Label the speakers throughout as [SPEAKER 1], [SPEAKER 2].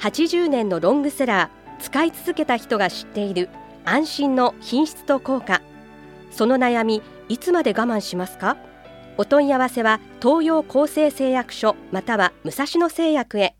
[SPEAKER 1] 80年のロングセラー使い続けた人が知っている安心の品質と効果。その悩みいつまで我慢しますか？お問い合わせは東洋厚生製薬所または武蔵野製薬へ。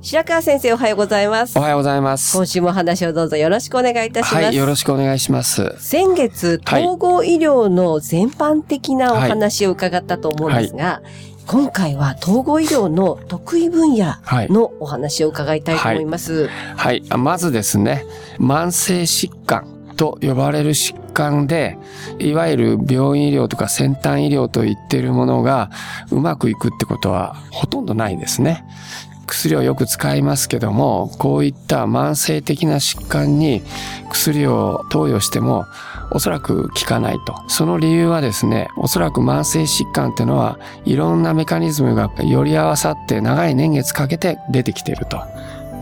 [SPEAKER 2] 白川先生おはようございます。
[SPEAKER 3] おはようございます。
[SPEAKER 2] 今週も話をどうぞよろしくお願いいたします、
[SPEAKER 3] はい、よろしくお願いします。
[SPEAKER 2] 先月
[SPEAKER 3] はい。
[SPEAKER 2] 統合医療の全般的なお話を伺ったと思うんですが、今回は統合医療の得意分野
[SPEAKER 3] はい。
[SPEAKER 2] のお話を伺いたいと思います。
[SPEAKER 3] はい。あまずですね、慢性疾患と呼ばれる疾患で、いわゆる病院医療とか先端医療と言っているものがうまくいくってことはほとんどないですね。薬をよく使いますけども、こういった慢性的な疾患に薬を投与してもおそらく効かないと。その理由はですね、おそらく慢性疾患っていうのはいろんなメカニズムがより合わさって長い年月かけて出てきていると。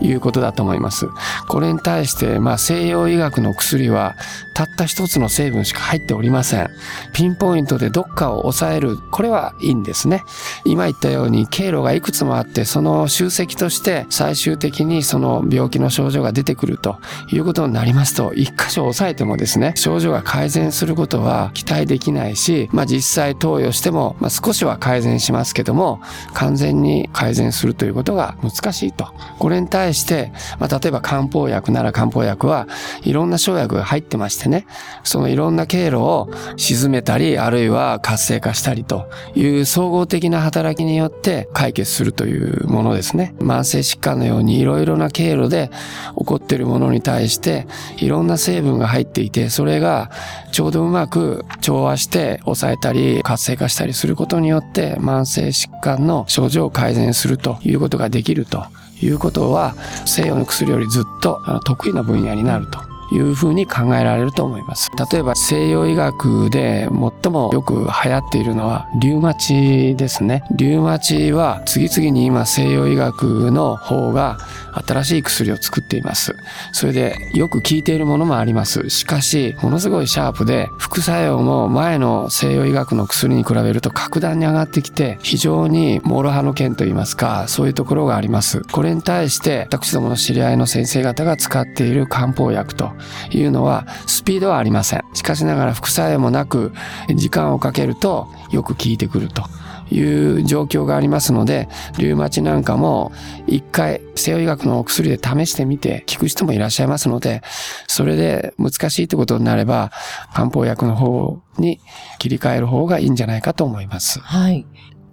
[SPEAKER 3] いうことだと思います。これに対して、まあ、西洋医学の薬はたった一つの成分しか入っておりません。ピンポイントでどっかを抑える、これはいいんですね。今言ったように経路がいくつもあって、その集積として最終的にその病気の症状が出てくるということになりますと、一箇所抑えてもですね、症状が改善することは期待できないし、まあ実際投与しても、まあ少しは改善しますけども、完全に改善するということが難しいと。これに対して、まあ例えば漢方薬なら漢方薬はいろんな生薬が入ってましてね、そのいろんな経路を沈めたり、あるいは活性化したりという総合的な働きによって解決するというものですね。慢性疾患のようにいろいろな経路で起こっているものに対して、いろんな成分が入っていて、それがちょうどうまく調和して抑えたり活性化したりすることによって、慢性疾患の症状を改善するということができるということは、西洋の薬よりずっと得意な分野になると。いうふうに考えられると思います。例えば西洋医学で最もよく流行っているのはリュウマチですね。リュウマチは次々に今西洋医学の方が新しい薬を作っています。それでよく効いているものもあります。しかし、ものすごいシャープで副作用も前の西洋医学の薬に比べると格段に上がってきて非常に諸刃の剣といいますかそういうところがあります。これに対して私どもの知り合いの先生方が使っている漢方薬というのはスピードはありません。しかしながら副作用もなく時間をかけるとよく効いてくると。いう状況がありますので、リュウマチなんかも一回西洋医学のお薬で試してみて効く人もいらっしゃいますので、それで難しいってことになれば、漢方薬の方に切り替える方がいいんじゃないかと思います。
[SPEAKER 2] はい。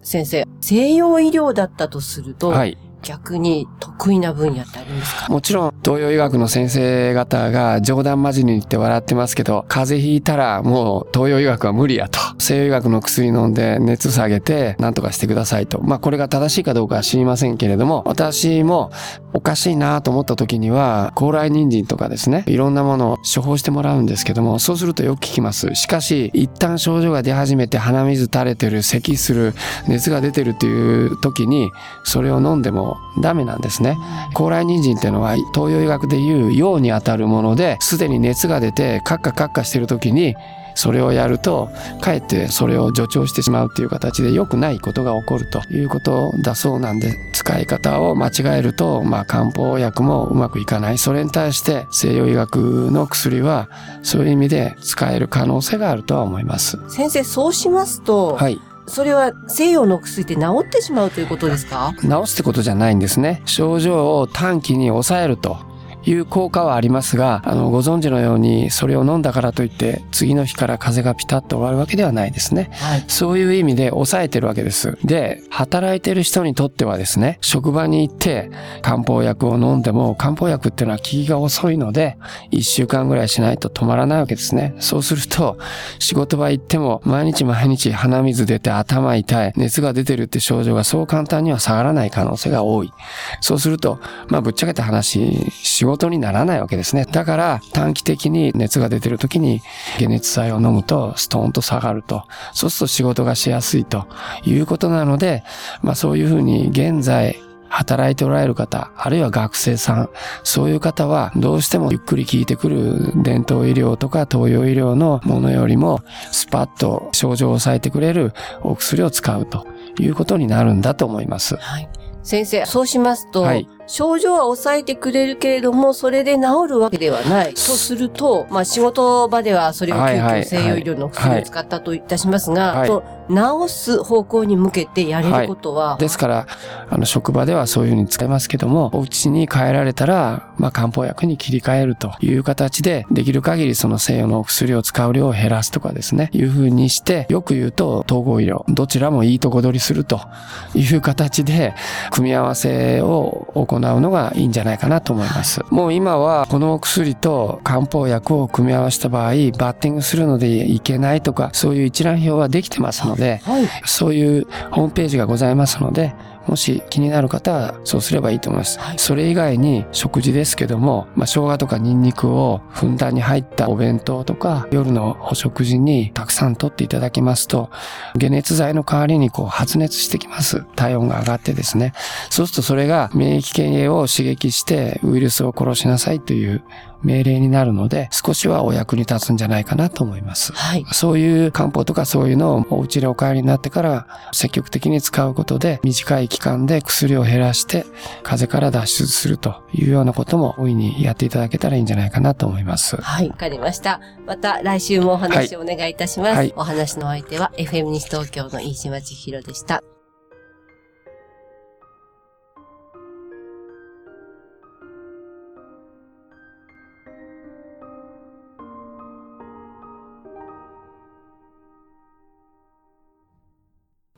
[SPEAKER 2] 先生、西洋医療だったとすると、
[SPEAKER 3] はい。
[SPEAKER 2] 逆に得意な分野ってありますか？
[SPEAKER 3] もちろん東洋医学の先生方が冗談交じりに言って笑ってますけど、風邪ひいたらもう東洋医学は無理やと。西洋医学の薬飲んで熱下げて何とかしてくださいと。まあこれが正しいかどうかは知りませんけれども、私もおかしいなと思った時には、高麗人参とかですね、いろんなものを処方してもらうんですけども、そうするとよく効きます。しかし、一旦症状が出始めて鼻水垂れてる、咳する、熱が出てるっていう時に、それを飲んでもダメなんですね。高麗人参っていうのは東洋医学でいう陽にあたるもので、すでに熱が出てカッカカッカしてる時に、それをやると、かえってそれを助長してしまうっていう形で良くないことが起こるということだそうなんで、使い方を間違えると、まあ漢方薬もうまくいかない。それに対して西洋医学の薬は、そういう意味で使える可能性があるとは思います。
[SPEAKER 2] 先生、そうしますと、
[SPEAKER 3] はい。
[SPEAKER 2] それは西洋の薬で治ってしまうということですか？
[SPEAKER 3] 治すってことじゃないんですね。症状を短期に抑えるという効果はありますが、あの、ご存知のように、それを飲んだからといって、次の日から風邪がピタッと終わるわけではないですね。はい、そういう意味で抑えてるわけです。で、働いてる人にとってはですね、職場に行って漢方薬を飲んでも、漢方薬っていうのは効きが遅いので、1週間ぐらいしないと止まらないわけですね。そうすると、仕事場行っても、毎日毎日鼻水出て頭痛い、熱が出てるって症状がそう簡単には下がらない可能性が多い。そうすると、まあぶっちゃけた話、仕事にならないわけですね。だから短期的に熱が出てる時に解熱剤を飲むとストーンと下がると。そうすると仕事がしやすいということなので、まあそういうふうに現在働いておられる方、あるいは学生さん、そういう方はどうしてもゆっくり効いてくる伝統医療とか東洋医療のものよりもスパッと症状を抑えてくれるお薬を使うということになるんだと思います。はい。
[SPEAKER 2] 先生、そうしますと、はい、症状は抑えてくれるけれども、それで治るわけではない。とすると、まあ仕事場ではそれを急遽西洋医療の薬を使ったといたしますが、はいはい。治す方向に向けてやれることは、
[SPEAKER 3] はい、ですから、あの、職場ではそういうふうに使いますけども、お家に帰られたら、まあ、漢方薬に切り替えるという形で、できる限りその西洋のお薬を使う量を減らすとかですね、いうふうにして、よく言うと、統合医療、どちらもいいとこ取りするという形で、組み合わせを行うのがいいんじゃないかなと思います。もう今は、このお薬と漢方薬を組み合わせた場合、バッティングするのでいけないとか、そういう一覧表はできてますので、で、はい、そういうホームページがございますので、もし気になる方はそうすればいいと思います。はい、それ以外に食事ですけども、まあ、生姜とかニンニクをふんだんに入ったお弁当とか夜のお食事にたくさんとっていただきますと、解熱剤の代わりにこう発熱してきます。体温が上がってですね。そうするとそれが免疫系を刺激してウイルスを殺しなさいという命令になるので、少しはお役に立つんじゃないかなと思います。はい。そういう漢方とかそういうのをお家でお帰りになってから積極的に使うことで、短い期間で薬を減らして、風邪から脱出するというようなことも大いにやっていただけたらいいんじゃないかなと思います。
[SPEAKER 2] はい、わかりました。また来週もお話をお願いいたします。はい、お話の相手は FM 西東京の飯島千尋でした。